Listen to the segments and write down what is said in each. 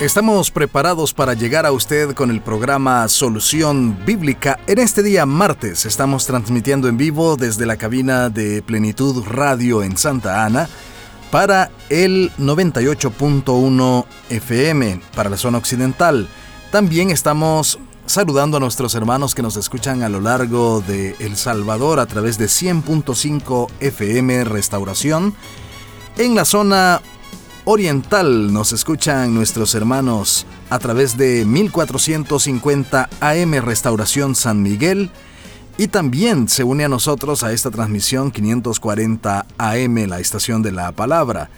Estamos preparados para llegar a usted con el programa Solución Bíblica. En este día martes estamos transmitiendo en vivo desde la cabina de Plenitud Radio en Santa Ana para el 98.1 FM para la zona occidental. También estamos saludando a nuestros hermanos que nos escuchan a lo largo de El Salvador a través de 100.5 FM Restauración. En la zona oriental. Nos escuchan nuestros hermanos a través de 1450 AM Restauración San Miguel. Y también se une a nosotros a esta transmisión 540 AM la estación de la palabra.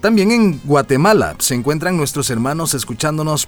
También en Guatemala se encuentran nuestros hermanos escuchándonos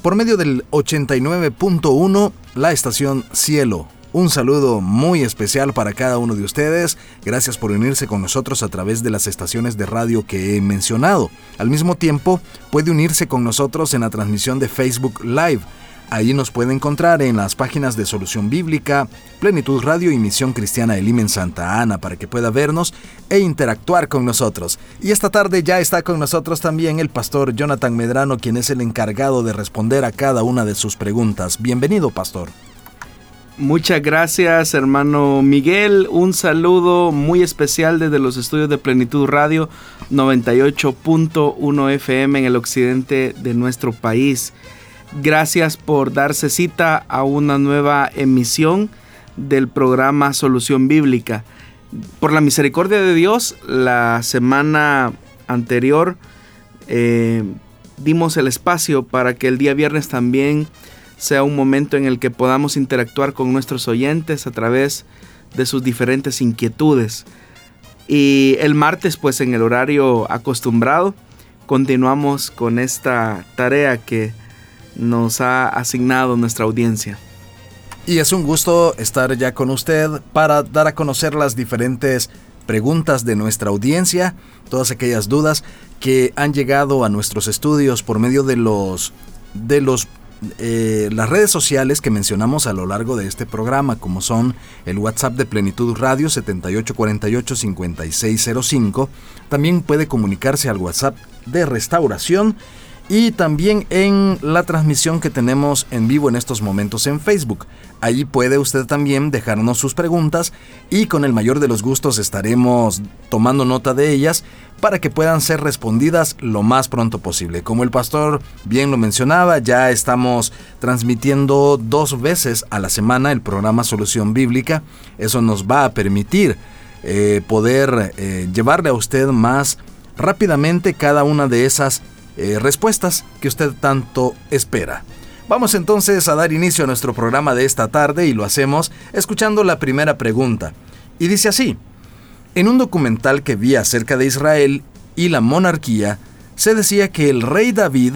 por medio del 89.1 la estación Cielo un saludo muy especial para cada uno de ustedes. Gracias por unirse con nosotros a través de las estaciones de radio que he mencionado. Al mismo tiempo, puede unirse con nosotros en la transmisión de Facebook Live. Ahí nos puede encontrar en las páginas de Solución Bíblica, Plenitud Radio y Misión Cristiana del en Santa Ana para que pueda vernos e interactuar con nosotros. Y esta tarde ya está con nosotros también el pastor Jonathan Medrano, quien es el encargado de responder a cada una de sus preguntas. Bienvenido, pastor. Muchas gracias hermano Miguel, un saludo muy especial desde los estudios de Plenitud Radio 98.1 FM en el occidente de nuestro país. Gracias por darse cita a una nueva emisión del programa Solución Bíblica. Por la misericordia de Dios, la semana anterior eh, dimos el espacio para que el día viernes también sea un momento en el que podamos interactuar con nuestros oyentes a través de sus diferentes inquietudes. Y el martes, pues en el horario acostumbrado, continuamos con esta tarea que nos ha asignado nuestra audiencia. Y es un gusto estar ya con usted para dar a conocer las diferentes preguntas de nuestra audiencia, todas aquellas dudas que han llegado a nuestros estudios por medio de los de los eh, las redes sociales que mencionamos a lo largo de este programa, como son el WhatsApp de Plenitud Radio 7848-5605, también puede comunicarse al WhatsApp de Restauración y también en la transmisión que tenemos en vivo en estos momentos en Facebook. Allí puede usted también dejarnos sus preguntas y con el mayor de los gustos estaremos tomando nota de ellas para que puedan ser respondidas lo más pronto posible. Como el pastor bien lo mencionaba, ya estamos transmitiendo dos veces a la semana el programa Solución Bíblica. Eso nos va a permitir eh, poder eh, llevarle a usted más rápidamente cada una de esas eh, respuestas que usted tanto espera. Vamos entonces a dar inicio a nuestro programa de esta tarde y lo hacemos escuchando la primera pregunta. Y dice así, en un documental que vi acerca de Israel y la monarquía, se decía que el rey David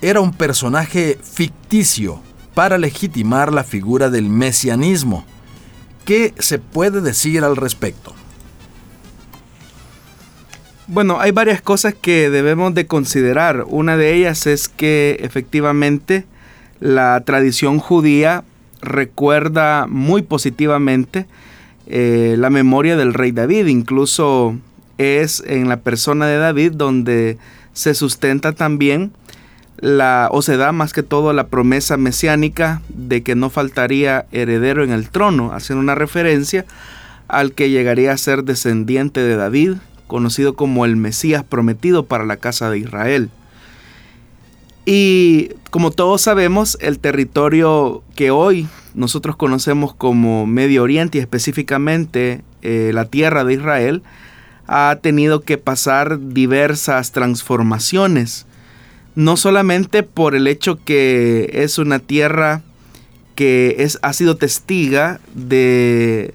era un personaje ficticio para legitimar la figura del mesianismo. ¿Qué se puede decir al respecto? Bueno, hay varias cosas que debemos de considerar. Una de ellas es que efectivamente la tradición judía recuerda muy positivamente eh, la memoria del rey David. Incluso es en la persona de David donde se sustenta también la, o se da más que todo la promesa mesiánica de que no faltaría heredero en el trono, haciendo una referencia al que llegaría a ser descendiente de David, conocido como el Mesías prometido para la casa de Israel. Y como todos sabemos, el territorio que hoy nosotros conocemos como Medio Oriente y específicamente eh, la tierra de Israel, ha tenido que pasar diversas transformaciones. No solamente por el hecho que es una tierra que es, ha sido testiga de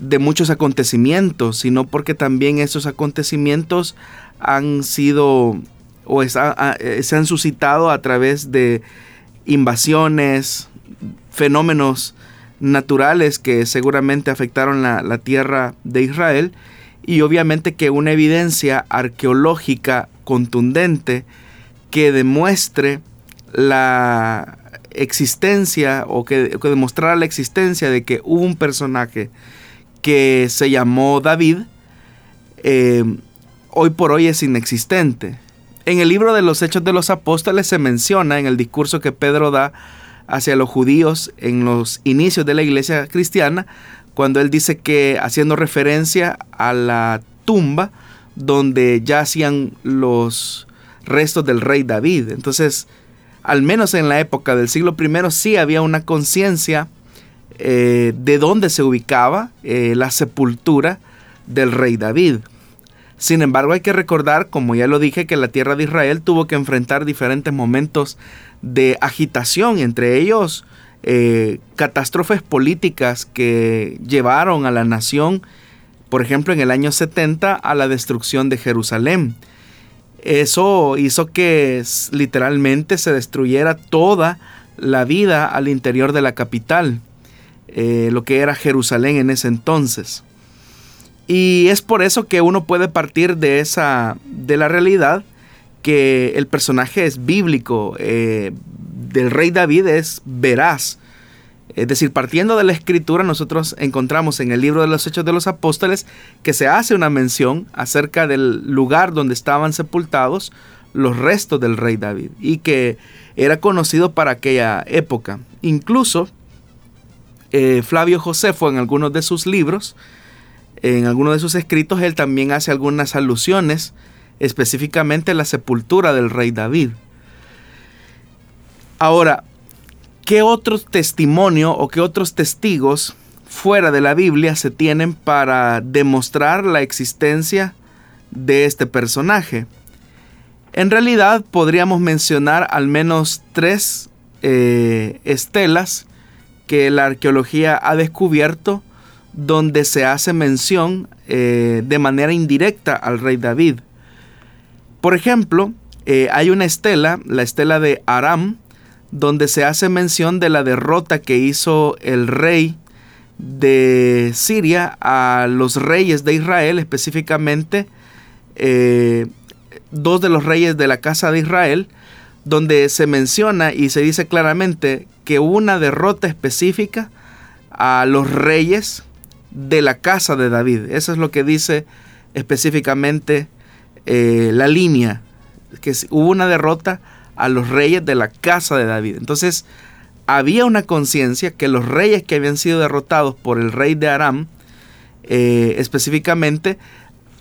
de muchos acontecimientos, sino porque también esos acontecimientos han sido o eh, se han suscitado a través de invasiones, fenómenos naturales que seguramente afectaron la, la tierra de Israel y obviamente que una evidencia arqueológica contundente que demuestre la existencia o que, demostrara la existencia de que hubo un personaje que se llamó David, eh, hoy por hoy es inexistente. En el libro de los Hechos de los Apóstoles se menciona en el discurso que Pedro da hacia los judíos en los inicios de la iglesia cristiana, cuando él dice que haciendo referencia a la tumba donde yacían los restos del rey David. Entonces, al menos en la época del siglo I, sí había una conciencia eh, de dónde se ubicaba eh, la sepultura del rey David. Sin embargo, hay que recordar, como ya lo dije, que la tierra de Israel tuvo que enfrentar diferentes momentos de agitación, entre ellos eh, catástrofes políticas que llevaron a la nación, por ejemplo, en el año 70 a la destrucción de Jerusalén. Eso hizo que literalmente se destruyera toda la vida al interior de la capital, eh, lo que era Jerusalén en ese entonces. Y es por eso que uno puede partir de esa, de la realidad que el personaje es bíblico, eh, del rey David es veraz. Es decir, partiendo de la escritura, nosotros encontramos en el libro de los Hechos de los Apóstoles que se hace una mención acerca del lugar donde estaban sepultados los restos del rey David y que era conocido para aquella época. Incluso eh, Flavio Josefo en algunos de sus libros, en algunos de sus escritos, él también hace algunas alusiones específicamente la sepultura del rey David. Ahora, ¿qué otros testimonio o qué otros testigos fuera de la Biblia se tienen para demostrar la existencia de este personaje? En realidad podríamos mencionar al menos tres eh, estelas que la arqueología ha descubierto donde se hace mención eh, de manera indirecta al rey David. Por ejemplo, eh, hay una estela, la estela de Aram, donde se hace mención de la derrota que hizo el rey de Siria a los reyes de Israel, específicamente eh, dos de los reyes de la casa de Israel, donde se menciona y se dice claramente que hubo una derrota específica a los reyes de la casa de David. Eso es lo que dice específicamente eh, la línea, que hubo una derrota a los reyes de la casa de David. Entonces, había una conciencia que los reyes que habían sido derrotados por el rey de Aram, eh, específicamente,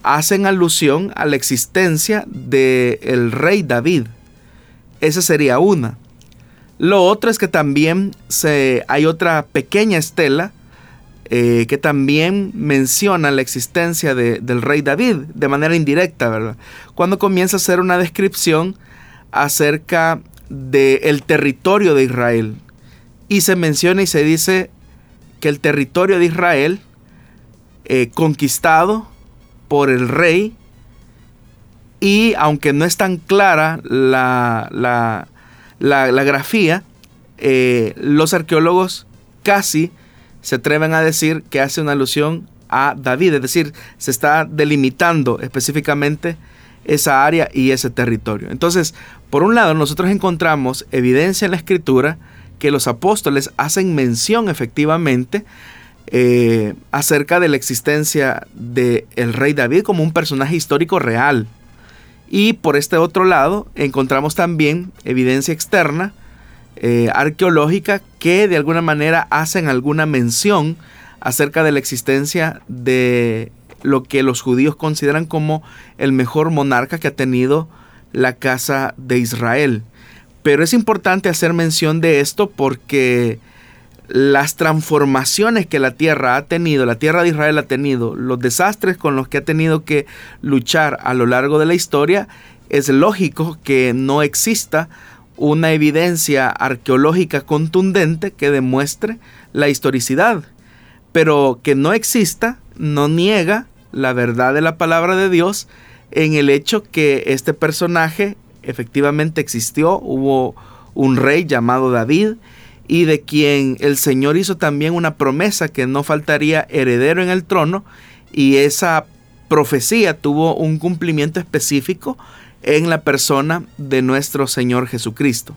hacen alusión a la existencia del rey David. Esa sería una. Lo otro es que también se, hay otra pequeña estela eh, que también menciona la existencia del rey David de manera indirecta, ¿verdad? Cuando comienza a hacer una descripción acerca del territorio de Israel. Y se menciona y se dice que el territorio de Israel, eh, conquistado por el rey, y aunque no es tan clara la, la, la, grafía, eh, los arqueólogos casi se atreven a decir que hace una alusión a David, es decir, se está delimitando específicamente esa área y ese territorio. Entonces, por un lado, nosotros encontramos evidencia en la escritura que los apóstoles hacen mención efectivamente eh, acerca de la existencia del el rey David como un personaje histórico real. Y por este otro lado, encontramos también evidencia externa, eh, arqueológica, que de alguna manera hacen alguna mención acerca de la existencia de lo que los judíos consideran como el mejor monarca que ha tenido la casa de Israel. Pero es importante hacer mención de esto porque las transformaciones que la tierra ha tenido, la tierra de Israel ha tenido, los desastres con los que ha tenido que luchar a lo largo de la historia, es lógico que no exista una evidencia arqueológica contundente que demuestre la historicidad. Pero que no exista no niega la verdad de la palabra de Dios en el hecho que este personaje efectivamente existió, hubo un rey llamado David y de quien el Señor hizo también una promesa que no faltaría heredero en el trono y esa profecía tuvo un cumplimiento específico en la persona de nuestro Señor Jesucristo.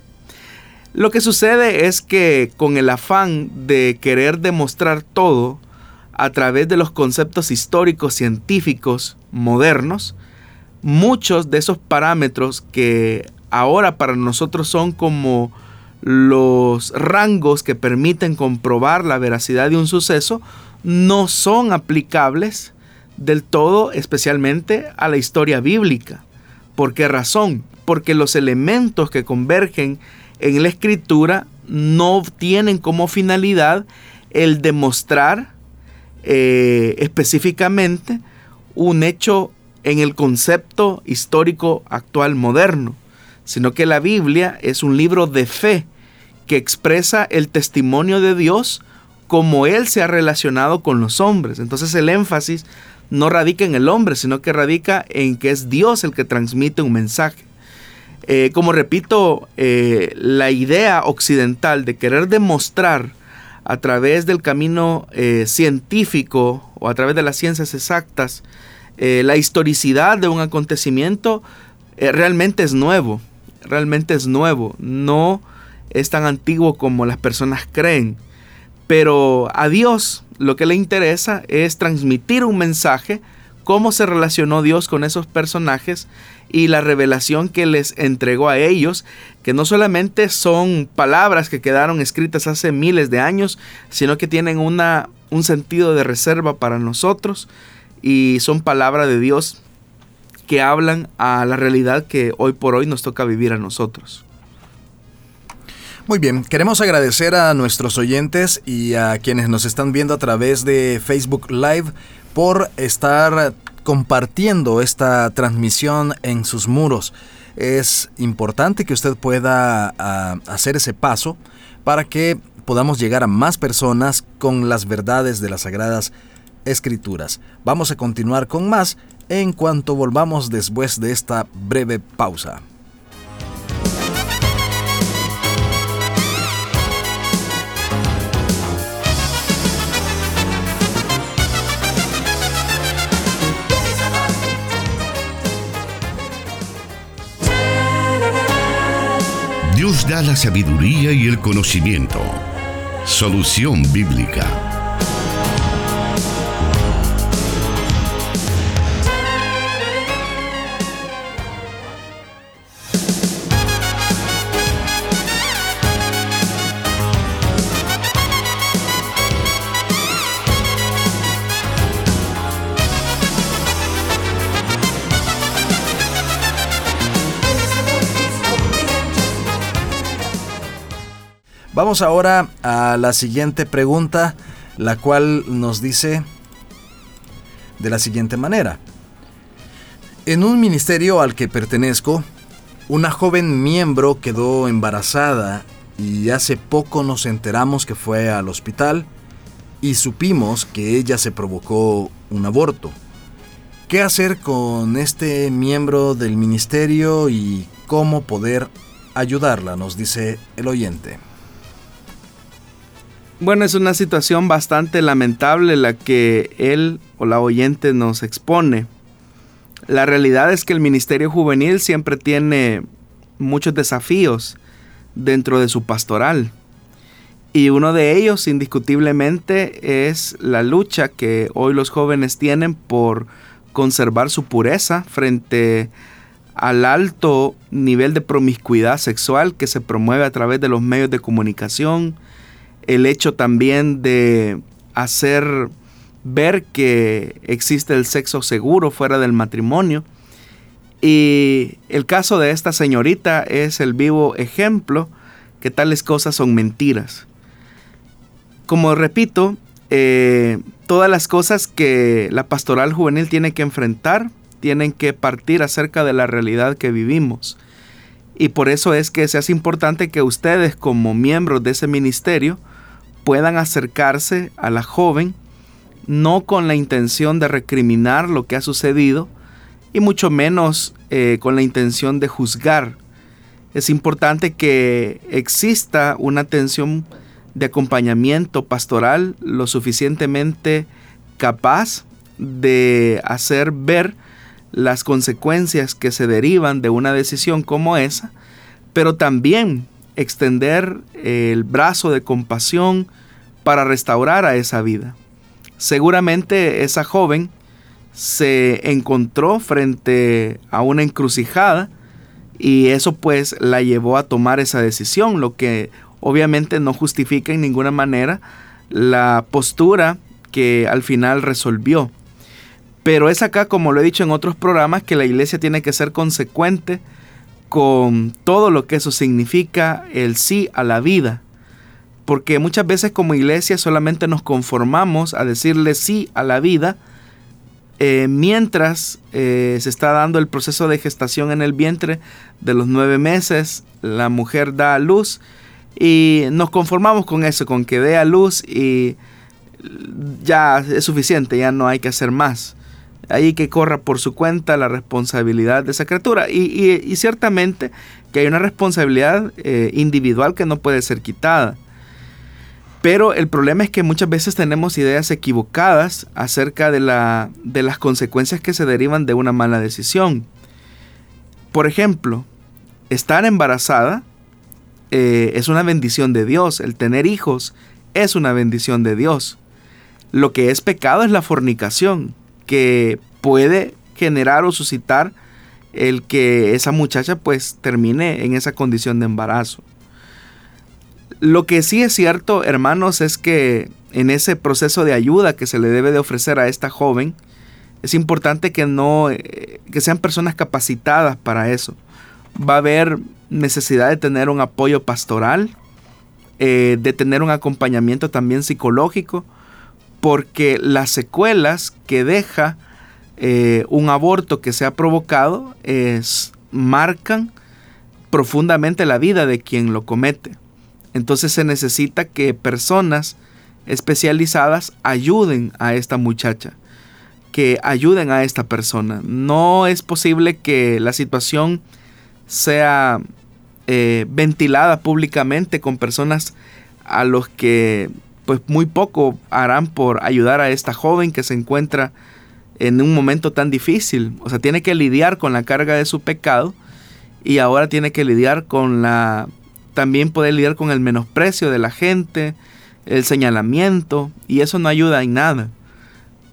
Lo que sucede es que con el afán de querer demostrar todo a través de los conceptos históricos científicos modernos, muchos de esos parámetros que ahora para nosotros son como los rangos que permiten comprobar la veracidad de un suceso, no son aplicables del todo, especialmente a la historia bíblica. ¿Por qué razón? Porque los elementos que convergen en la escritura no tienen como finalidad el demostrar eh, específicamente un hecho en el concepto histórico actual moderno, sino que la Biblia es un libro de fe que expresa el testimonio de Dios como Él se ha relacionado con los hombres. Entonces el énfasis no radica en el hombre, sino que radica en que es Dios el que transmite un mensaje. Eh, como repito, eh, la idea occidental de querer demostrar a través del camino eh, científico o a través de las ciencias exactas la historicidad de un acontecimiento realmente es nuevo, realmente es nuevo, no es tan antiguo como las personas creen. Pero a Dios lo que le interesa es transmitir un mensaje, cómo se relacionó Dios con esos personajes y la revelación que les entregó a ellos, que no solamente son palabras que quedaron escritas hace miles de años, sino que tienen una, un sentido de reserva para nosotros y son palabras de Dios que hablan a la realidad que hoy por hoy nos toca vivir a nosotros. Muy bien, queremos agradecer a nuestros oyentes y a quienes nos están viendo a través de Facebook Live por estar compartiendo esta transmisión en sus muros. Es importante que usted pueda ah, hacer ese paso para que podamos llegar a más personas con las verdades de las sagradas escrituras. Vamos a continuar con más en cuanto volvamos después de esta breve pausa. Dios da la sabiduría y el conocimiento. Solución bíblica. Vamos ahora a la siguiente pregunta, la cual nos dice de la siguiente manera. En un ministerio al que pertenezco, una joven miembro quedó embarazada y hace poco nos enteramos que fue al hospital y supimos que ella se provocó un aborto. ¿Qué hacer con este miembro del ministerio y cómo poder ayudarla? Nos dice el oyente. Bueno, es una situación bastante lamentable la que él o la oyente nos expone. La realidad es que el Ministerio Juvenil siempre tiene muchos desafíos dentro de su pastoral. Y uno de ellos indiscutiblemente es la lucha que hoy los jóvenes tienen por conservar su pureza frente al alto nivel de promiscuidad sexual que se promueve a través de los medios de comunicación, el hecho también de hacer ver que existe el sexo seguro fuera del matrimonio. Y el caso de esta señorita es el vivo ejemplo que tales cosas son mentiras. Como repito, eh, todas las cosas que la pastoral juvenil tiene que enfrentar tienen que partir acerca de la realidad que vivimos. Y por eso es que se hace importante que ustedes como miembros de ese ministerio puedan acercarse a la joven no con la intención de recriminar lo que ha sucedido y mucho menos eh, con la intención de juzgar. es importante que exista una atención de acompañamiento pastoral lo suficientemente capaz de hacer ver las consecuencias que se derivan de una decisión como esa, pero también extender el brazo de compasión para restaurar a esa vida. Seguramente esa joven se encontró frente a una encrucijada y eso pues la llevó a tomar esa decisión, lo que obviamente no justifica en ninguna manera la postura que al final resolvió. Pero es acá, como lo he dicho en otros programas, que la iglesia tiene que ser consecuente con todo lo que eso significa, el sí a la vida. Porque muchas veces como iglesia solamente nos conformamos a decirle sí a la vida, eh, mientras eh, se está dando el proceso de gestación en el vientre de los nueve meses, la mujer da a luz y nos conformamos con eso, con que dé a luz y ya es suficiente, ya no hay que hacer más ahí que corra por su cuenta la responsabilidad de esa criatura. Y, ciertamente que hay una responsabilidad eh, individual que no puede ser quitada. Pero el problema es que muchas veces tenemos ideas equivocadas acerca de, la, de las consecuencias que se derivan de una mala decisión. Por ejemplo, estar embarazada eh, es una bendición de Dios. El tener hijos es una bendición de Dios. Lo que es pecado es la fornicación que puede generar o suscitar el que esa muchacha pues termine en esa condición de embarazo. Lo que sí es cierto, hermanos, es que en ese proceso de ayuda que se le debe de ofrecer a esta joven, es importante que no eh, que sean personas capacitadas para eso. Va a haber necesidad de tener un apoyo pastoral, eh, de tener un acompañamiento también psicológico, porque las secuelas que deja eh, un aborto que se ha provocado es, marcan profundamente la vida de quien lo comete. Entonces se necesita que personas especializadas ayuden a esta muchacha, que ayuden a esta persona. No es posible que la situación sea eh, ventilada públicamente con personas a los que pues muy poco harán por ayudar a esta joven que se encuentra en un momento tan difícil. O sea, tiene que lidiar con la carga de su pecado y ahora tiene que lidiar con la... También puede lidiar con el menosprecio de la gente, el señalamiento, y eso no ayuda en nada.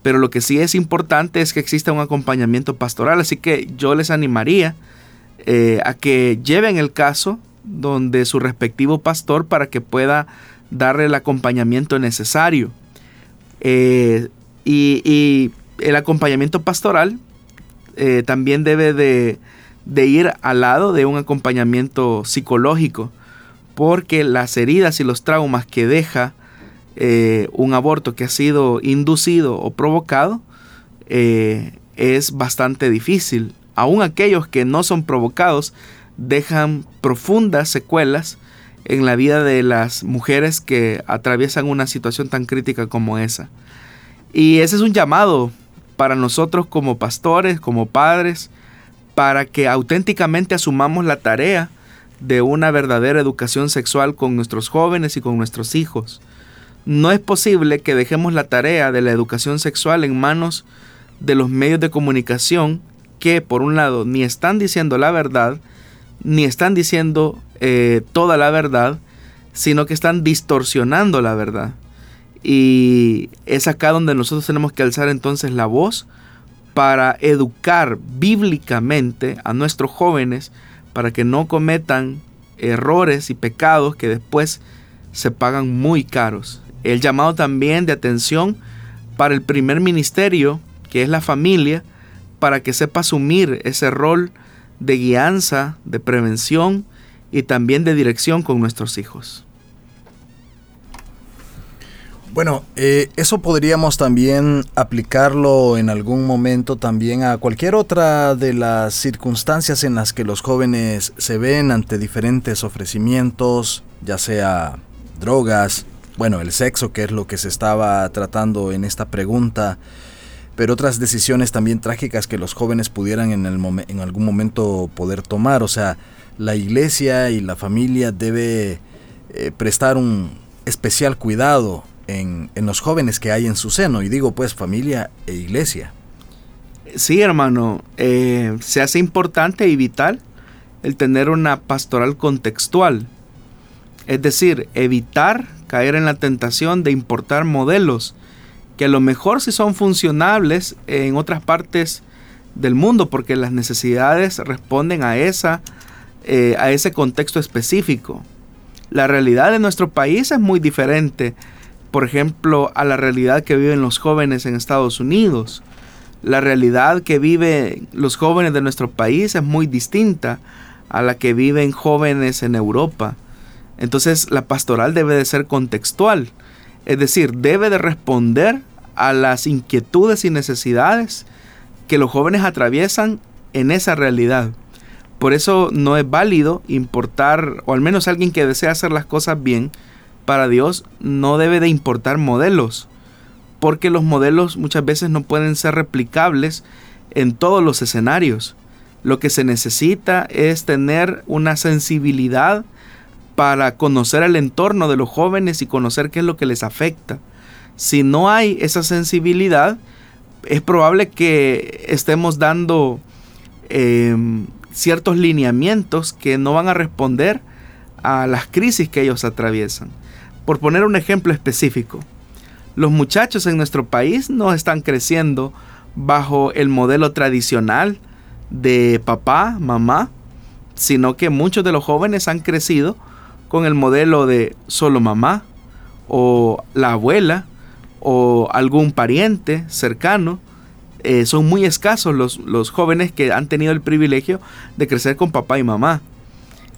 Pero lo que sí es importante es que exista un acompañamiento pastoral, así que yo les animaría eh, a que lleven el caso donde su respectivo pastor para que pueda darle el acompañamiento necesario. Eh, y, el acompañamiento pastoral eh, también debe de, ir al lado de un acompañamiento psicológico, porque las heridas y los traumas que deja eh, un aborto que ha sido inducido o provocado es bastante difícil. Aún aquellos que no son provocados dejan profundas secuelas en la vida de las mujeres que atraviesan una situación tan crítica como esa. Y ese es un llamado para nosotros como pastores, como padres, para que auténticamente asumamos la tarea de una verdadera educación sexual con nuestros jóvenes y con nuestros hijos. No es posible que dejemos la tarea de la educación sexual en manos de los medios de comunicación que, por un lado, ni están diciendo la verdad, ni están diciendo eh, toda la verdad, sino que están distorsionando la verdad. Y es acá donde nosotros tenemos que alzar entonces la voz para educar bíblicamente a nuestros jóvenes para que no cometan errores y pecados que después se pagan muy caros. El llamado también de atención para el primer ministerio, que es la familia, para que sepa asumir ese rol de guianza, de prevención y también de dirección con nuestros hijos. Bueno, eh, eso podríamos también aplicarlo en algún momento también a cualquier otra de las circunstancias en las que los jóvenes se ven ante diferentes ofrecimientos, ya sea drogas, bueno, el sexo, que es lo que se estaba tratando en esta pregunta, pero otras decisiones también trágicas que los jóvenes pudieran en, el en algún momento poder tomar. O sea, la iglesia y la familia debe eh, prestar un especial cuidado en, los jóvenes que hay en su seno. Y digo pues familia e iglesia. Sí, hermano, eh, se hace importante y vital el tener una pastoral contextual. Es decir, evitar caer en la tentación de importar modelos que a lo mejor sí son funcionables en otras partes del mundo porque las necesidades responden a, esa, eh, a ese contexto específico. La realidad de nuestro país es muy diferente, por ejemplo, a la realidad que viven los jóvenes en Estados Unidos. La realidad que viven los jóvenes de nuestro país es muy distinta a la que viven jóvenes en Europa. Entonces la pastoral debe de ser contextual. Es decir, debe de responder a las inquietudes y necesidades que los jóvenes atraviesan en esa realidad. Por eso no es válido importar, o al menos alguien que desea hacer las cosas bien para Dios, no debe de importar modelos, porque los modelos muchas veces no pueden ser replicables en todos los escenarios. Lo que se necesita es tener una sensibilidad para conocer el entorno de los jóvenes y conocer qué es lo que les afecta. Si no hay esa sensibilidad, es probable que estemos dando em, ciertos lineamientos que no van a responder a las crisis que ellos atraviesan. Por poner un ejemplo específico, los muchachos en nuestro país no están creciendo bajo el modelo tradicional de papá, mamá, sino que muchos de los jóvenes han crecido con el modelo de solo mamá o la abuela o algún pariente cercano. Eh, son muy escasos los, los jóvenes que han tenido el privilegio de crecer con papá y mamá.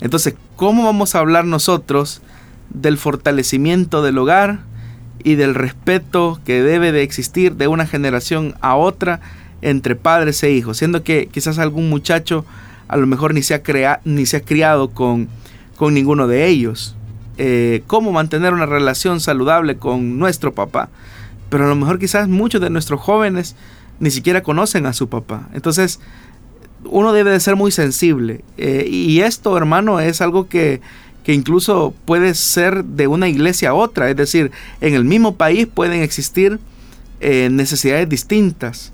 Entonces, ¿cómo vamos a hablar nosotros del fortalecimiento del hogar y del respeto que debe de existir de una generación a otra entre padres e hijos? Siendo que quizás algún muchacho a lo mejor ni se ha, crea, ni se ha criado con con ninguno de ellos. Eh, cómo mantener una relación saludable con nuestro papá. Pero a lo mejor quizás muchos de nuestros jóvenes ni siquiera conocen a su papá. Entonces, uno debe de ser muy sensible. Eh, y esto, hermano, es algo que, que incluso puede ser de una iglesia a otra. Es decir, en el mismo país pueden existir eh, necesidades distintas.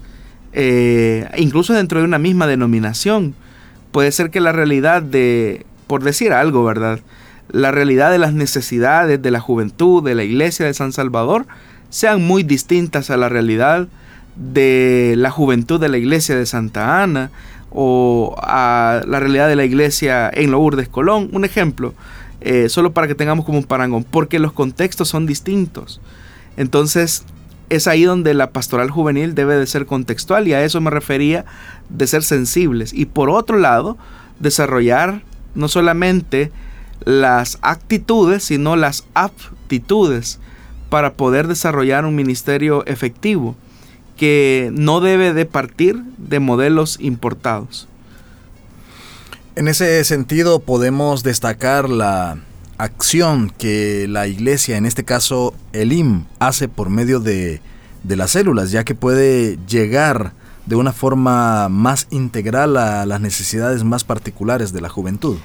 incluso dentro de una misma denominación. Puede ser que la realidad de por decir algo, ¿verdad? La realidad de las necesidades de la juventud de la iglesia de San Salvador sean muy distintas a la realidad de la juventud de la iglesia de Santa Ana o a la realidad de la iglesia en Lourdes Colón. Un ejemplo, eh, solo para que tengamos como un parangón, porque los contextos son distintos. Entonces, es ahí donde la pastoral juvenil debe de ser contextual y a eso me refería de ser sensibles. Y por otro lado, desarrollar no solamente las actitudes, sino las aptitudes para poder desarrollar un ministerio efectivo que no debe de partir de modelos importados. En ese sentido podemos destacar la acción que la iglesia, en este caso el IM, hace por medio de, de las células, ya que puede llegar de una forma más integral a las necesidades más particulares de la juventud.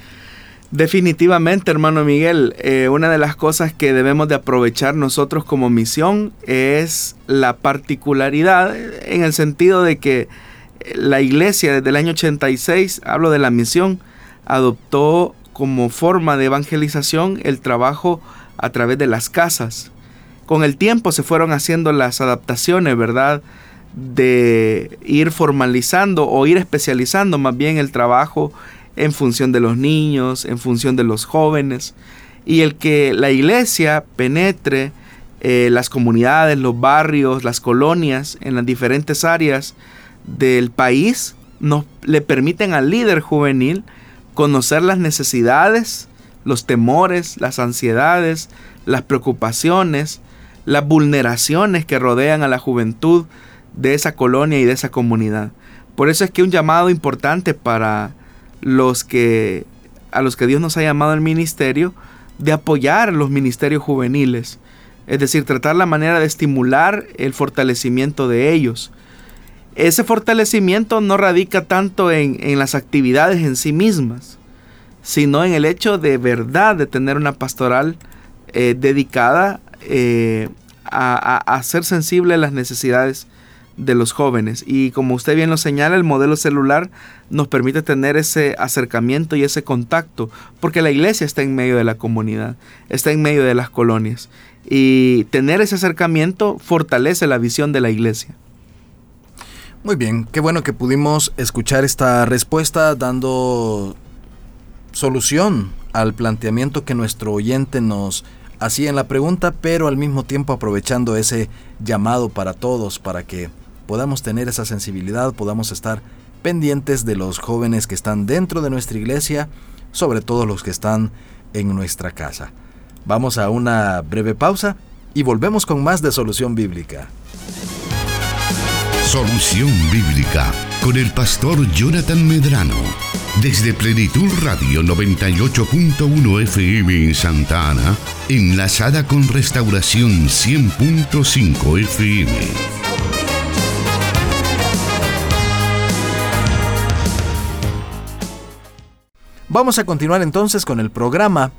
Definitivamente, hermano Miguel, eh, una de las cosas que debemos de aprovechar nosotros como misión es la particularidad en el sentido de que la iglesia desde el año 86, hablo de la misión, adoptó como forma de evangelización el trabajo a través de las casas. Con el tiempo se fueron haciendo las adaptaciones, ¿verdad? de ir formalizando o ir especializando más bien el trabajo en función de los niños, en función de los jóvenes, y el que la iglesia penetre eh, las comunidades, los barrios, las colonias, en las diferentes áreas del país, nos le permiten al líder juvenil conocer las necesidades, los temores, las ansiedades, las preocupaciones, las vulneraciones que rodean a la juventud de esa colonia y de esa comunidad. Por eso es que un llamado importante para los que a los que Dios nos ha llamado al ministerio de apoyar los ministerios juveniles, es decir, tratar la manera de estimular el fortalecimiento de ellos. Ese fortalecimiento no radica tanto en, las actividades en sí mismas, sino en el hecho de verdad de tener una pastoral eh, dedicada eh, a, ser sensible a las necesidades de los jóvenes. Y como usted bien lo señala, el modelo celular nos permite tener ese acercamiento y ese contacto, porque la iglesia está en medio de la comunidad, está en medio de las colonias. Y tener ese acercamiento fortalece la visión de la iglesia. Muy bien, qué bueno que pudimos escuchar esta respuesta dando solución al planteamiento que nuestro oyente nos hacía en la pregunta, pero al mismo tiempo aprovechando ese llamado para todos, para que podamos tener esa sensibilidad, podamos estar pendientes de los jóvenes que están dentro de nuestra iglesia, sobre todo los que están en nuestra casa. Vamos a una breve pausa y volvemos con más de Solución Bíblica. Solución Bíblica con el pastor Jonathan Medrano. Desde Plenitud Radio 98.1 FM en Santa Ana, enlazada con Restauración 100.5 FM. Vamos a continuar entonces con el programa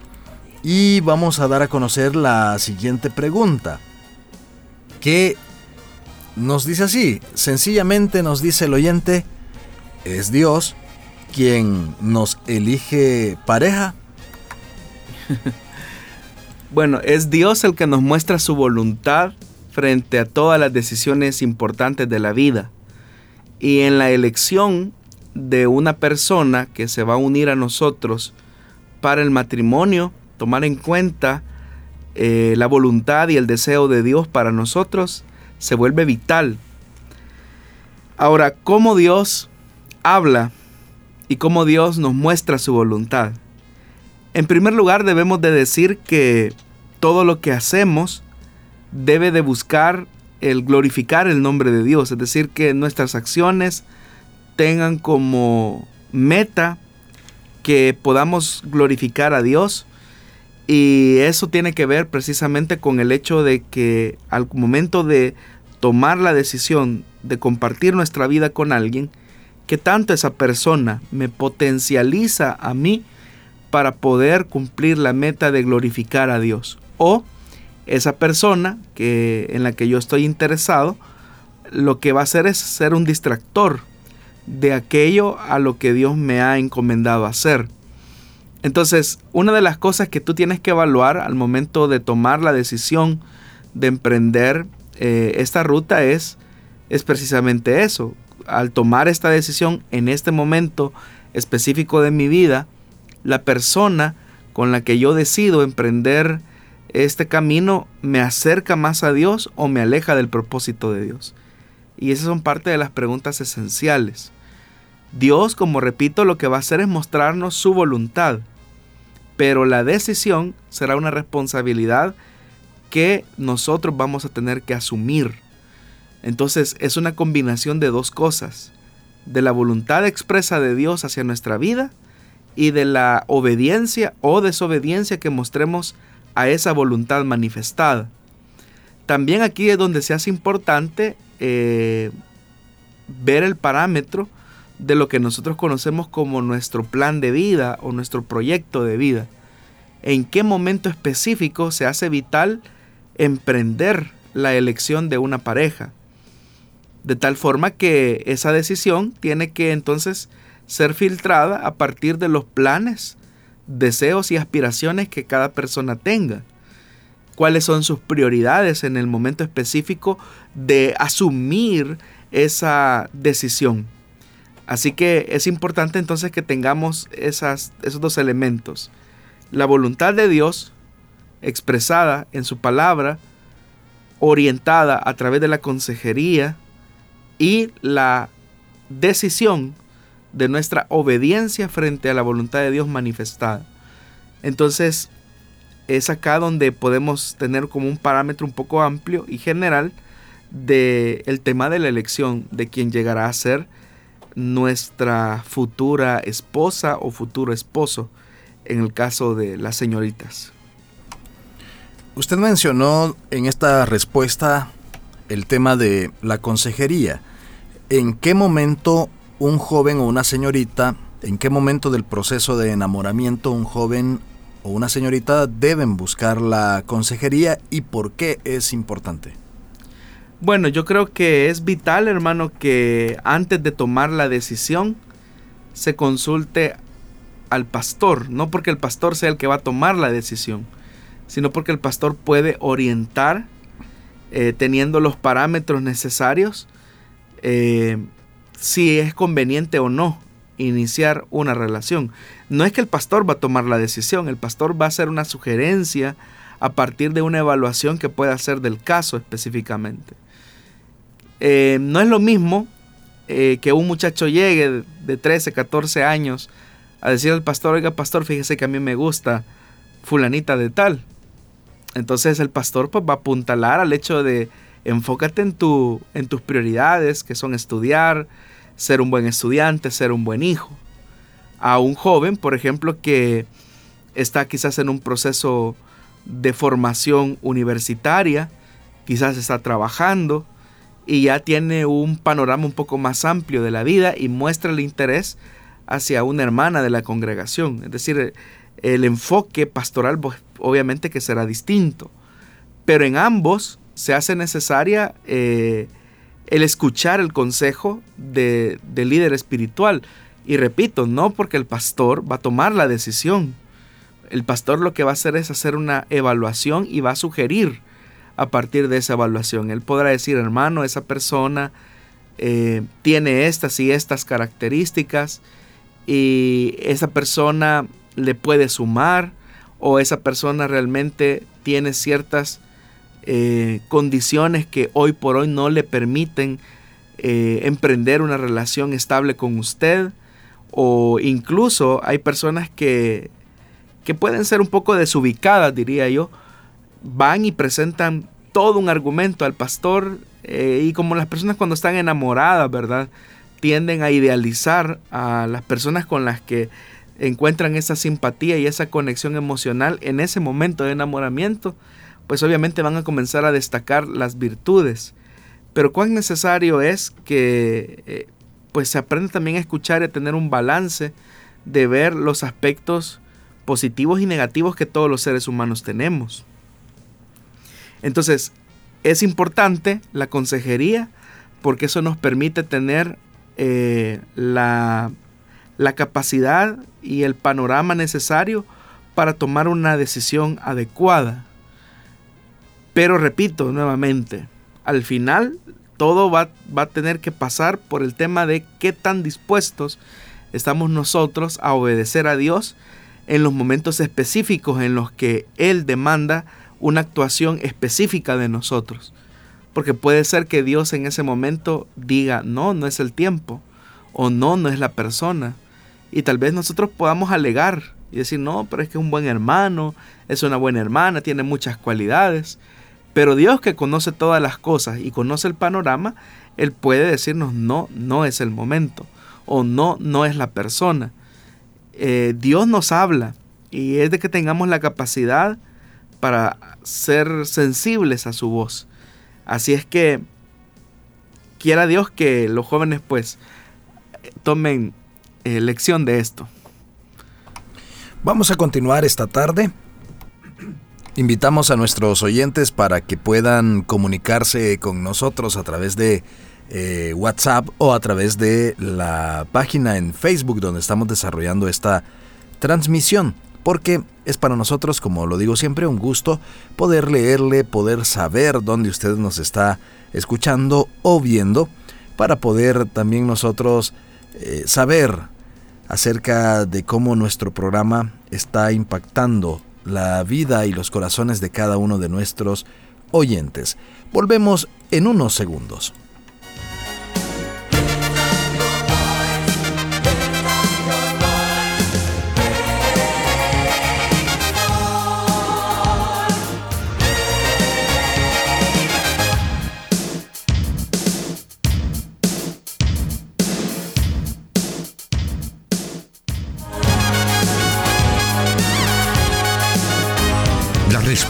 y vamos a dar a conocer la siguiente pregunta. ¿Qué nos dice así, sencillamente nos dice el oyente, ¿es Dios quien nos elige pareja? bueno, es Dios el que nos muestra su voluntad frente a todas las decisiones importantes de la vida. Y en la elección de una persona que se va a unir a nosotros para el matrimonio, tomar en cuenta eh, la voluntad y el deseo de Dios para nosotros se vuelve vital. Ahora, ¿cómo Dios habla y cómo Dios nos muestra su voluntad? En primer lugar, debemos de decir que todo lo que hacemos debe de buscar el glorificar el nombre de Dios, es decir, que nuestras acciones tengan como meta que podamos glorificar a Dios y eso tiene que ver precisamente con el hecho de que al momento de tomar la decisión de compartir nuestra vida con alguien, que tanto esa persona me potencializa a mí para poder cumplir la meta de glorificar a Dios. O esa persona que, en la que yo estoy interesado, lo que va a hacer es ser un distractor de aquello a lo que Dios me ha encomendado hacer. Entonces, una de las cosas que tú tienes que evaluar al momento de tomar la decisión de emprender eh, esta ruta es, es precisamente eso. Al tomar esta decisión en este momento específico de mi vida, la persona con la que yo decido emprender este camino me acerca más a Dios o me aleja del propósito de Dios. Y esas son parte de las preguntas esenciales. Dios, como repito, lo que va a hacer es mostrarnos su voluntad, pero la decisión será una responsabilidad que nosotros vamos a tener que asumir. Entonces es una combinación de dos cosas, de la voluntad expresa de Dios hacia nuestra vida y de la obediencia o desobediencia que mostremos a esa voluntad manifestada. También aquí es donde se hace importante eh, ver el parámetro de lo que nosotros conocemos como nuestro plan de vida o nuestro proyecto de vida. En qué momento específico se hace vital emprender la elección de una pareja. De tal forma que esa decisión tiene que entonces ser filtrada a partir de los planes, deseos y aspiraciones que cada persona tenga. Cuáles son sus prioridades en el momento específico de asumir esa decisión. Así que es importante entonces que tengamos esos dos elementos. La voluntad de Dios expresada en su palabra, orientada a través de la consejería y la decisión de nuestra obediencia frente a la voluntad de Dios manifestada. Entonces, es acá donde podemos tener como un parámetro un poco amplio y general del el tema de la elección de quien llegará a ser nuestra futura esposa o futuro esposo en el caso de las señoritas. Usted mencionó en esta respuesta el tema de la consejería. ¿En qué momento un joven o una señorita, en qué momento del proceso de enamoramiento un joven o una señorita deben buscar la consejería y por qué es importante? Bueno, yo creo que es vital, hermano, que antes de tomar la decisión se consulte al pastor, no porque el pastor sea el que va a tomar la decisión, sino porque el pastor puede orientar eh, teniendo los parámetros necesarios eh, si es conveniente o no iniciar una relación. No es que el pastor va a tomar la decisión, el pastor va a hacer una sugerencia a partir de una evaluación que pueda hacer del caso específicamente. Eh, no es lo mismo que un muchacho llegue de 13, 14 años a decir al pastor, oiga pastor, fíjese que a mí me gusta fulanita de tal. Entonces el pastor pues, va a apuntalar al hecho de enfócate en, tu, en tus prioridades, que son estudiar, ser un buen estudiante, ser un buen hijo. A un joven, por ejemplo, que está quizás en un proceso de formación universitaria, quizás está trabajando y ya tiene un panorama un poco más amplio de la vida y muestra el interés hacia una hermana de la congregación. Es decir, el enfoque pastoral pues, obviamente que será distinto, pero en ambos se hace necesaria eh, el escuchar el consejo del líder espiritual. Y repito, no porque el pastor va a tomar la decisión. El pastor lo que va a hacer es hacer una evaluación y va a sugerir a partir de esa evaluación. Él podrá decir, hermano, esa persona eh, tiene estas y estas características y esa persona le puede sumar o esa persona realmente tiene ciertas eh, condiciones que hoy por hoy no le permiten eh, emprender una relación estable con usted o incluso hay personas que, que pueden ser un poco desubicadas, diría yo, van y presentan todo un argumento al pastor eh, y como las personas cuando están enamoradas, ¿verdad? Tienden a idealizar a las personas con las que encuentran esa simpatía y esa conexión emocional en ese momento de enamoramiento, pues obviamente van a comenzar a destacar las virtudes. Pero cuán necesario es que eh, pues se aprenda también a escuchar y a tener un balance de ver los aspectos positivos y negativos que todos los seres humanos tenemos. Entonces, es importante la consejería porque eso nos permite tener eh, la la capacidad y el panorama necesario para tomar una decisión adecuada. Pero repito nuevamente, al final todo va, va, a tener que pasar por el tema de qué tan dispuestos estamos nosotros a obedecer a Dios en los momentos específicos en los que Él demanda una actuación específica de nosotros. Porque puede ser que Dios en ese momento diga, no, no es el tiempo, o no, no es la persona, y tal vez nosotros podamos alegar y decir, no, pero es que es un buen hermano, es una buena hermana, tiene muchas cualidades. Pero Dios que conoce todas las cosas y conoce el panorama, Él puede decirnos, no, no es el momento. O no, no es la persona. Eh, Dios nos habla y es de que tengamos la capacidad para ser sensibles a su voz. Así es que quiera Dios que los jóvenes pues tomen eh, lección de esto. Vamos a continuar esta tarde. Invitamos a nuestros oyentes para que puedan comunicarse con nosotros a través de eh, WhatsApp o a través de la página en Facebook donde estamos desarrollando esta transmisión. Porque es para nosotros, como lo digo siempre, un gusto poder leerle, poder saber dónde usted nos está escuchando o viendo, para poder también nosotros eh, saber acerca de cómo nuestro programa está impactando la vida y los corazones de cada uno de nuestros oyentes. Volvemos en unos segundos.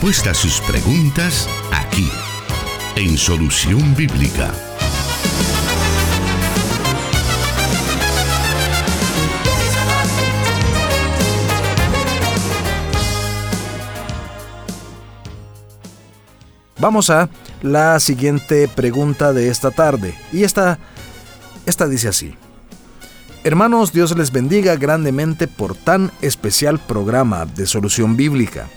respuesta a sus preguntas aquí, en Solución Bíblica. Vamos a la siguiente pregunta de esta tarde. Y esta, esta dice así. Hermanos, Dios les bendiga grandemente por tan especial programa de solución bíblica.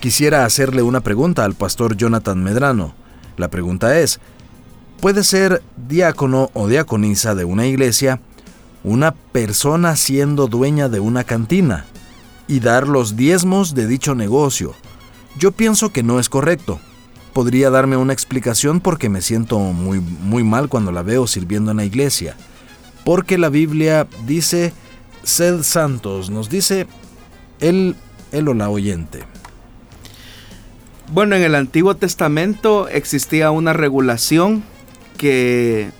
Quisiera hacerle una pregunta al pastor Jonathan Medrano. La pregunta es, ¿puede ser diácono o diaconisa de una iglesia una persona siendo dueña de una cantina y dar los diezmos de dicho negocio? Yo pienso que no es correcto. ¿Podría darme una explicación porque me siento muy, muy mal cuando la veo sirviendo en la iglesia? porque la Biblia dice, sed santos, nos dice el, el o la oyente. Bueno, en el Antiguo Testamento existía una regulación que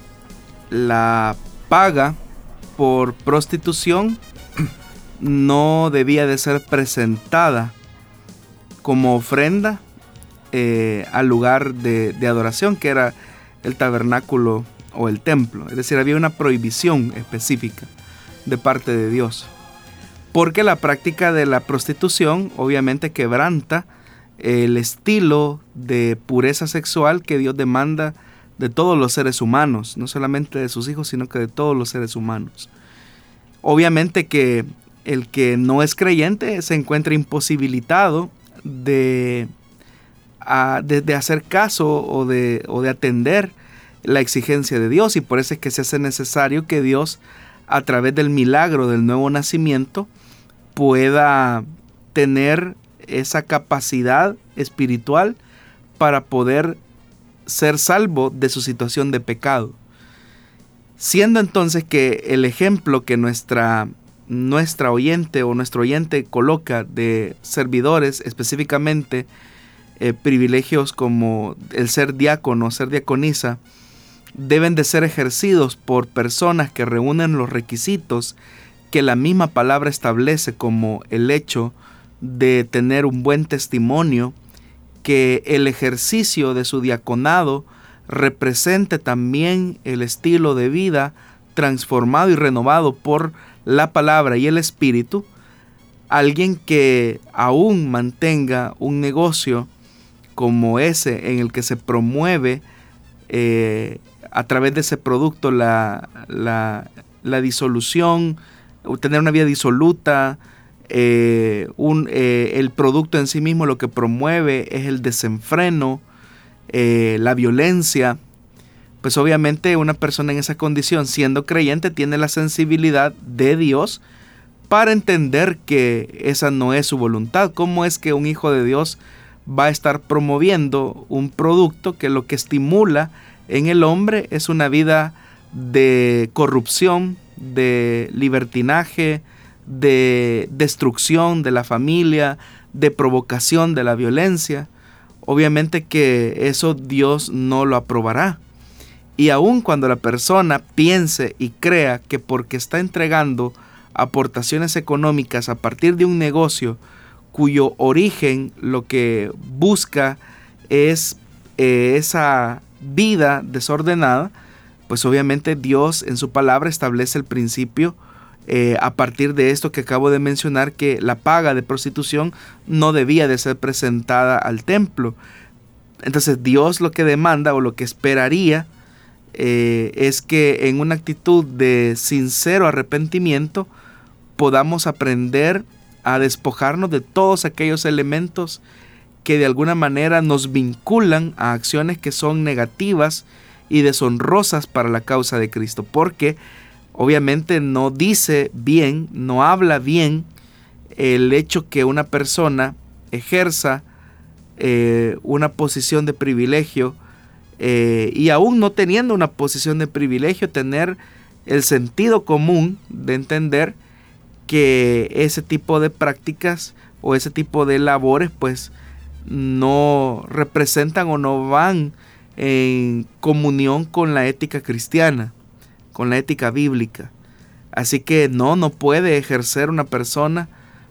la paga por prostitución no debía de ser presentada como ofrenda eh, al lugar de, de, adoración que era el tabernáculo o el templo. Es decir, había una prohibición específica de parte de Dios. Porque la práctica de la prostitución obviamente quebranta el estilo de pureza sexual que Dios demanda de todos los seres humanos, no solamente de sus hijos, sino que de todos los seres humanos. Obviamente que el que no es creyente se encuentra imposibilitado de, de, hacer caso o de, o de atender la exigencia de Dios y por eso es que se hace necesario que Dios a través del milagro del nuevo nacimiento pueda tener esa capacidad espiritual para poder ser salvo de su situación de pecado. Siendo entonces que el ejemplo que nuestra, nuestra oyente o nuestro oyente coloca de servidores, específicamente eh, privilegios como el ser diácono, ser diaconisa, deben de ser ejercidos por personas que reúnen los requisitos que la misma palabra establece como el hecho de tener un buen testimonio, que el ejercicio de su diaconado represente también el estilo de vida transformado y renovado por la palabra y el espíritu, alguien que aún mantenga un negocio como ese en el que se promueve eh, a través de ese producto la, la, disolución, tener una vida disoluta, eh, un, eh, el producto en sí mismo lo que promueve es el desenfreno, eh, la violencia, pues obviamente una persona en esa condición, siendo creyente, tiene la sensibilidad de Dios para entender que esa no es su voluntad. ¿Cómo es que un hijo de Dios va a estar promoviendo un producto que lo que estimula en el hombre es una vida de corrupción, de libertinaje, de destrucción de la familia, de provocación de la violencia. Obviamente que eso Dios no lo aprobará. Y aun cuando la persona piense y crea que porque está entregando aportaciones económicas a partir de un negocio cuyo origen lo que busca es eh, esa vida desordenada, pues obviamente Dios en su palabra establece el principio eh, a partir de esto que acabo de mencionar, que la paga de prostitución no debía de ser presentada al templo. Entonces Dios lo que demanda o lo que esperaría eh, es que en una actitud de sincero arrepentimiento podamos aprender a despojarnos de todos aquellos elementos que de alguna manera nos vinculan a acciones que son negativas y deshonrosas para la causa de Cristo, porque obviamente no dice bien, no habla bien el hecho que una persona ejerza eh, una posición de privilegio eh, y aún no teniendo una posición de privilegio, tener el sentido común de entender que ese tipo de prácticas o ese tipo de labores pues no representan o no van en comunión con la ética cristiana, con la ética bíblica. Así que no, no puede ejercer una persona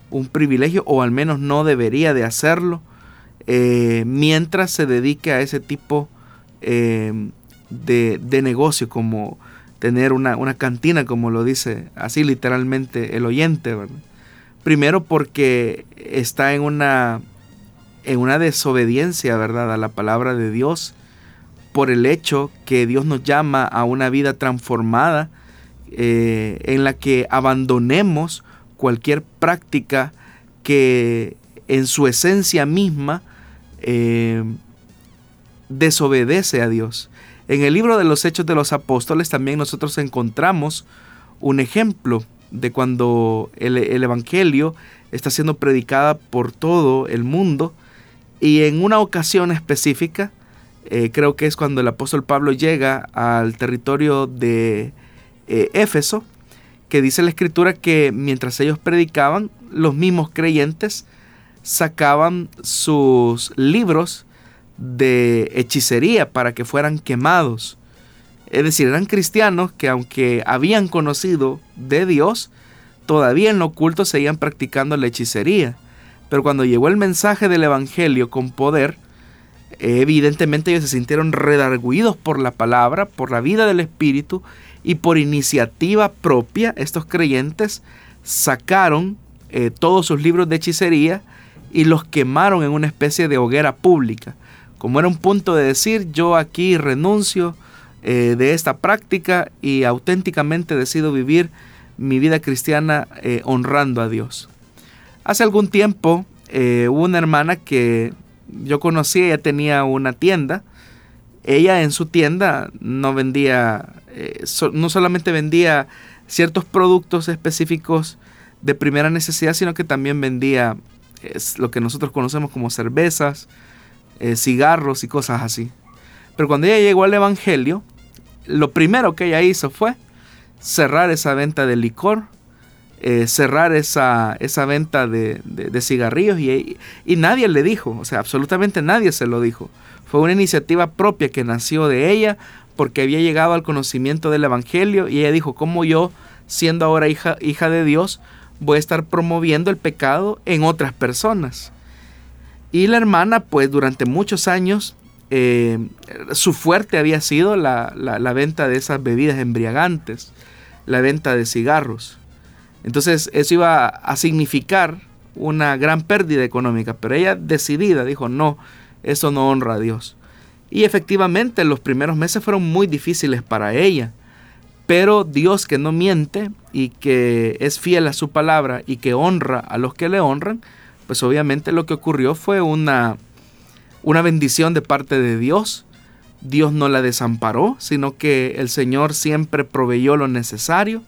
un privilegio, o al menos no debería de hacerlo, eh, mientras se dedique a ese tipo eh, de, negocio, como tener una, una, cantina, como lo dice así literalmente el oyente. Primero porque está en una en una desobediencia, ¿verdad?, a la palabra de Dios, por el hecho que Dios nos llama a una vida transformada, eh, en la que abandonemos cualquier práctica que en su esencia misma eh, desobedece a Dios. En el libro de los Hechos de los Apóstoles también nosotros encontramos un ejemplo de cuando el, Evangelio está siendo predicada por todo el mundo y en una ocasión específica, eh, creo que es cuando el apóstol Pablo llega al territorio de eh, Éfeso, que dice la escritura que mientras ellos predicaban, los mismos creyentes sacaban sus libros de hechicería para que fueran quemados. Es decir, eran cristianos que aunque habían conocido de Dios, todavía en lo oculto seguían practicando la hechicería. Pero cuando llegó el mensaje del Evangelio con poder, evidentemente ellos se sintieron redarguidos por la palabra, por la vida del Espíritu y por iniciativa propia, estos creyentes sacaron eh, todos sus libros de hechicería y los quemaron en una especie de hoguera pública. Como era un punto de decir, yo aquí renuncio eh, de esta práctica y auténticamente decido vivir mi vida cristiana eh, honrando a Dios. Hace algún tiempo hubo una hermana que yo conocí, ella tenía una tienda. Ella en su tienda no vendía eh, no solamente vendía ciertos productos específicos de primera necesidad, sino que también vendía es lo que nosotros conocemos como cervezas, eh, cigarros y cosas así. Pero cuando ella llegó al Evangelio, lo primero que ella hizo fue cerrar esa venta de licor, eh, cerrar esa, esa venta de, de, cigarrillos y, nadie le dijo, o sea, absolutamente nadie se lo dijo. Fue una iniciativa propia que nació de ella porque había llegado al conocimiento del Evangelio y ella dijo, ¿cómo yo, siendo ahora hija, hija de Dios, voy a estar promoviendo el pecado en otras personas? Y la hermana, pues durante muchos años, eh, su fuerte había sido la, venta de esas bebidas embriagantes, la venta de cigarros. Entonces eso iba a significar una gran pérdida económica, pero ella decidida dijo, no, eso no honra a Dios. Y efectivamente los primeros meses fueron muy difíciles para ella. Pero Dios que no miente y que es fiel a su palabra y que honra a los que le honran, pues obviamente lo que ocurrió fue una, una bendición de parte de Dios. Dios no la desamparó, sino que el Señor siempre proveyó lo necesario,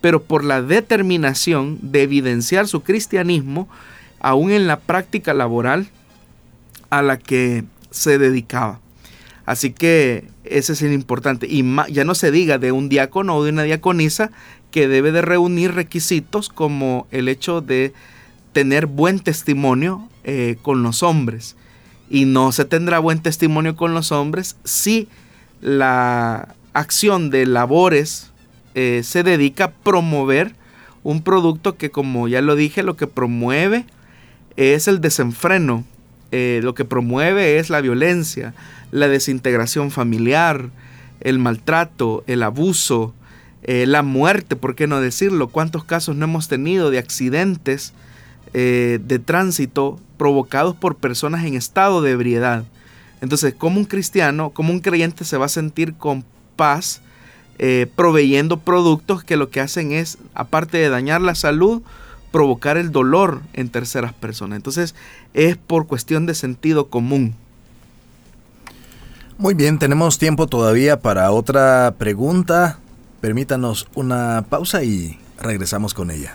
pero por la determinación de evidenciar su cristianismo, aún en la práctica laboral a la que se dedicaba. Así que ese es el importante. Y ya no se diga de un diácono o de una diaconisa que debe de reunir requisitos como el hecho de tener buen testimonio eh, con los hombres. Y no se tendrá buen testimonio con los hombres si la acción de labores eh, se dedica a promover un producto que, como ya lo dije, lo que promueve es el desenfreno, eh, lo que promueve es la violencia, la desintegración familiar, el maltrato, el abuso, eh, la muerte, ¿por qué no decirlo? ¿Cuántos casos no hemos tenido de accidentes de tránsito provocados por personas en estado de ebriedad? Entonces, ¿cómo un cristiano, como un creyente se va a sentir con paz eh, proveyendo productos que lo que hacen es, aparte de dañar la salud, provocar el dolor en terceras personas? Entonces, es por cuestión de sentido común. Muy bien, tenemos tiempo todavía para otra pregunta. Permítanos una pausa y regresamos con ella.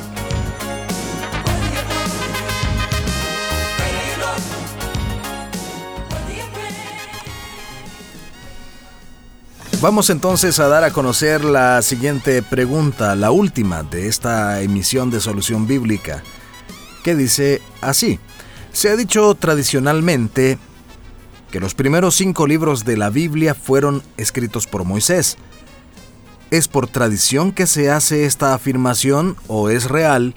Vamos entonces a dar a conocer la siguiente pregunta, la última de esta emisión de Solución Bíblica, que dice así. Se ha dicho tradicionalmente que los primeros cinco libros de la Biblia fueron escritos por Moisés. ¿Es por tradición que se hace esta afirmación o es real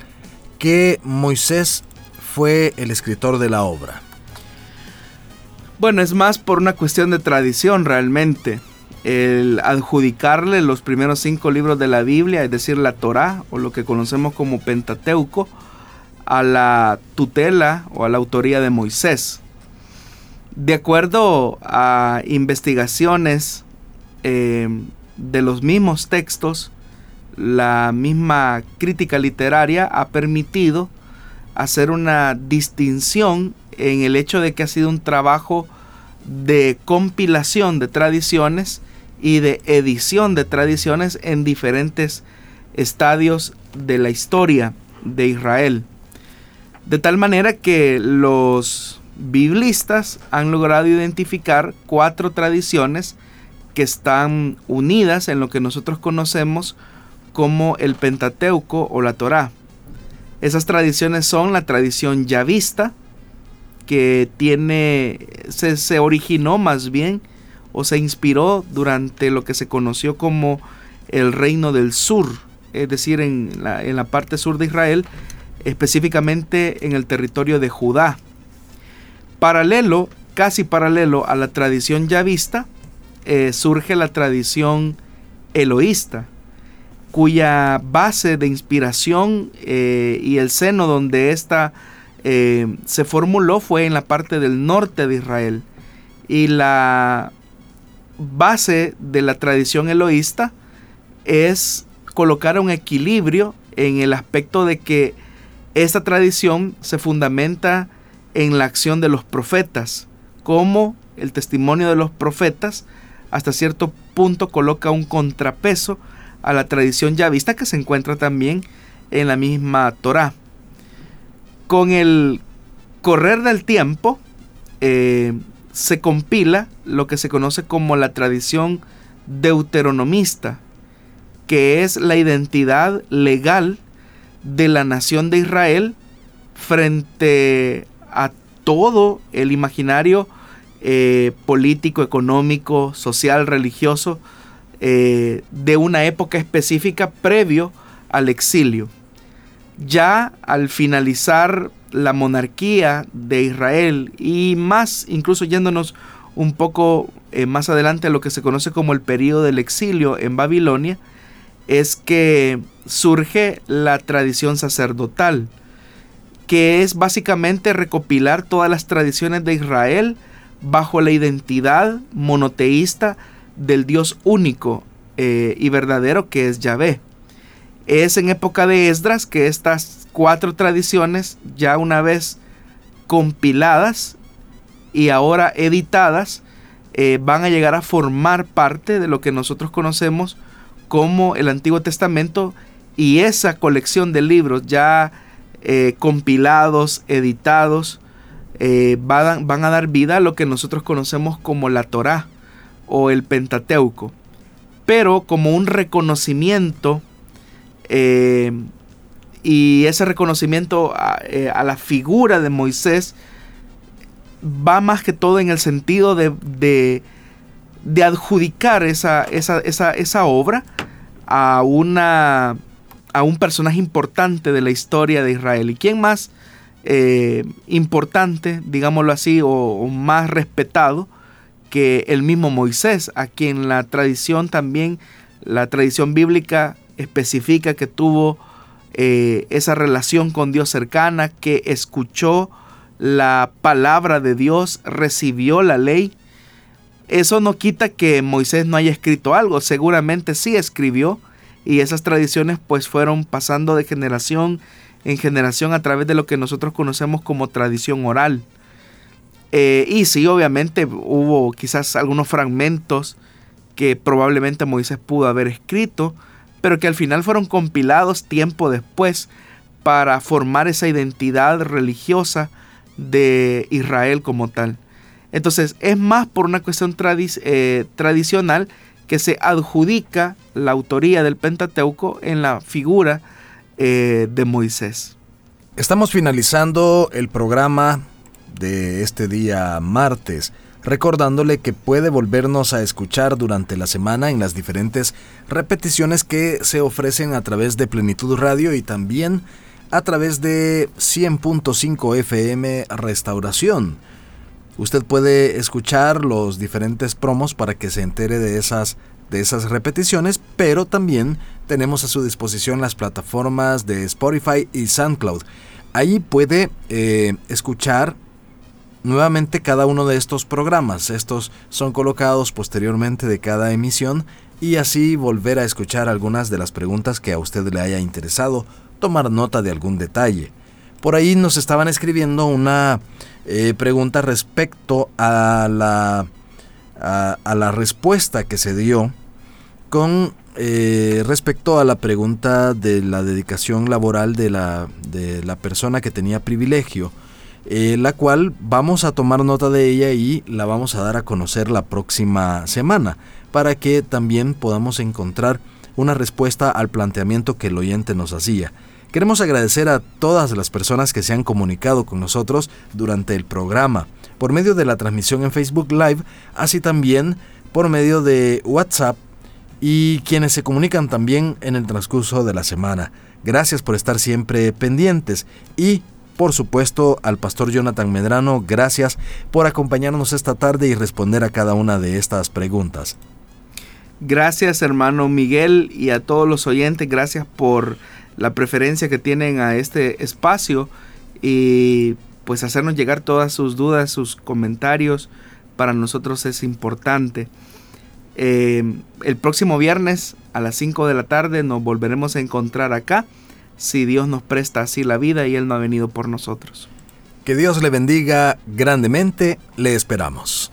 que Moisés fue el escritor de la obra? Bueno, es más por una cuestión de tradición realmente. El adjudicarle los primeros cinco libros de la Biblia, es decir, la Torá o lo que conocemos como Pentateuco, a la tutela o a la autoría de Moisés. De acuerdo a investigaciones eh, de los mismos textos, la misma crítica literaria ha permitido hacer una distinción en el hecho de que ha sido un trabajo de compilación de tradiciones y de edición de tradiciones en diferentes estadios de la historia de Israel. De tal manera que los biblistas han logrado identificar cuatro tradiciones que están unidas en lo que nosotros conocemos como el Pentateuco o la Torá. Esas tradiciones son la tradición yavista, que tiene, se, originó más bien o se inspiró durante lo que se conoció como el reino del sur, es decir, en la, en la parte sur de Israel, específicamente en el territorio de Judá. Paralelo, casi paralelo a la tradición yavista, eh, surge la tradición eloísta, cuya base de inspiración eh, y el seno donde ésta eh, se formuló fue en la parte del norte de Israel. Y la base de la tradición eloísta es colocar un equilibrio en el aspecto de que esta tradición se fundamenta en la acción de los profetas, como el testimonio de los profetas hasta cierto punto coloca un contrapeso a la tradición yavista que se encuentra también en la misma Torá. Con el correr del tiempo eh, se compila lo que se conoce como la tradición deuteronomista, que es la identidad legal de la nación de Israel frente a todo el imaginario eh, político, económico, social, religioso eh, de una época específica previo al exilio. Ya al finalizar la monarquía de Israel y más, incluso yéndonos un poco eh, más adelante a lo que se conoce como el periodo del exilio en Babilonia, es que surge la tradición sacerdotal, que es básicamente recopilar todas las tradiciones de Israel bajo la identidad monoteísta del Dios único eh, y verdadero que es Yahvé. Es en época de Esdras que estas cuatro tradiciones, ya una vez compiladas y ahora editadas, eh, van a llegar a formar parte de lo que nosotros conocemos como el Antiguo Testamento y esa colección de libros ya eh, compilados, editados, eh, van, a dar vida a lo que nosotros conocemos como la Torá o el Pentateuco, pero como un reconocimiento eh, y ese reconocimiento eh, a, la figura de Moisés va más que todo en el sentido de, de, adjudicar esa, esa, esa, obra a, una, a un personaje importante de la historia de Israel. ¿Y quién más? Eh, importante, digámoslo así, o, más respetado que el mismo Moisés, a quien la tradición también, la tradición bíblica especifica que tuvo eh, esa relación con Dios cercana, que escuchó la palabra de Dios, recibió la ley. Eso no quita que Moisés no haya escrito algo, seguramente sí escribió y esas tradiciones pues fueron pasando de generación en generación a través de lo que nosotros conocemos como tradición oral. Eh, y sí, obviamente hubo quizás algunos fragmentos que probablemente Moisés pudo haber escrito, pero que al final fueron compilados tiempo después para formar esa identidad religiosa de Israel como tal. Entonces es más por una cuestión eh, tradicional que se adjudica la autoría del Pentateuco en la figura eh, de Moisés. Estamos finalizando el programa de este día martes. Recordándole que puede volvernos a escuchar durante la semana en las diferentes repeticiones que se ofrecen a través de Plenitud Radio y también a través de 100.5 FM Restauración. Usted puede escuchar los diferentes promos para que se entere de esas, de esas repeticiones, pero también tenemos a su disposición las plataformas de Spotify y SoundCloud. Ahí puede eh, escuchar nuevamente cada uno de estos programas. Estos son colocados posteriormente de cada emisión y así volver a escuchar algunas de las preguntas que a usted le haya interesado, tomar nota de algún detalle. Por ahí nos estaban escribiendo una eh, pregunta respecto a la, a, la respuesta que se dio con eh, respecto a la pregunta de la dedicación laboral de la, de la persona que tenía privilegio eh, la cual vamos a tomar nota de ella y la vamos a dar a conocer la próxima semana, para que también podamos encontrar una respuesta al planteamiento que el oyente nos hacía. Queremos agradecer a todas las personas que se han comunicado con nosotros durante el programa, por medio de la transmisión en Facebook Live, así también por medio de WhatsApp y quienes se comunican también en el transcurso de la semana. Gracias por estar siempre pendientes y por supuesto, al pastor Jonathan Medrano, gracias por acompañarnos esta tarde y responder a cada una de estas preguntas. Gracias hermano Miguel y a todos los oyentes, gracias por la preferencia que tienen a este espacio y pues hacernos llegar todas sus dudas, sus comentarios, para nosotros es importante. Eh, el próximo viernes a las 5 de la tarde nos volveremos a encontrar acá si Dios nos presta así la vida y Él no ha venido por nosotros. Que Dios le bendiga grandemente, le esperamos.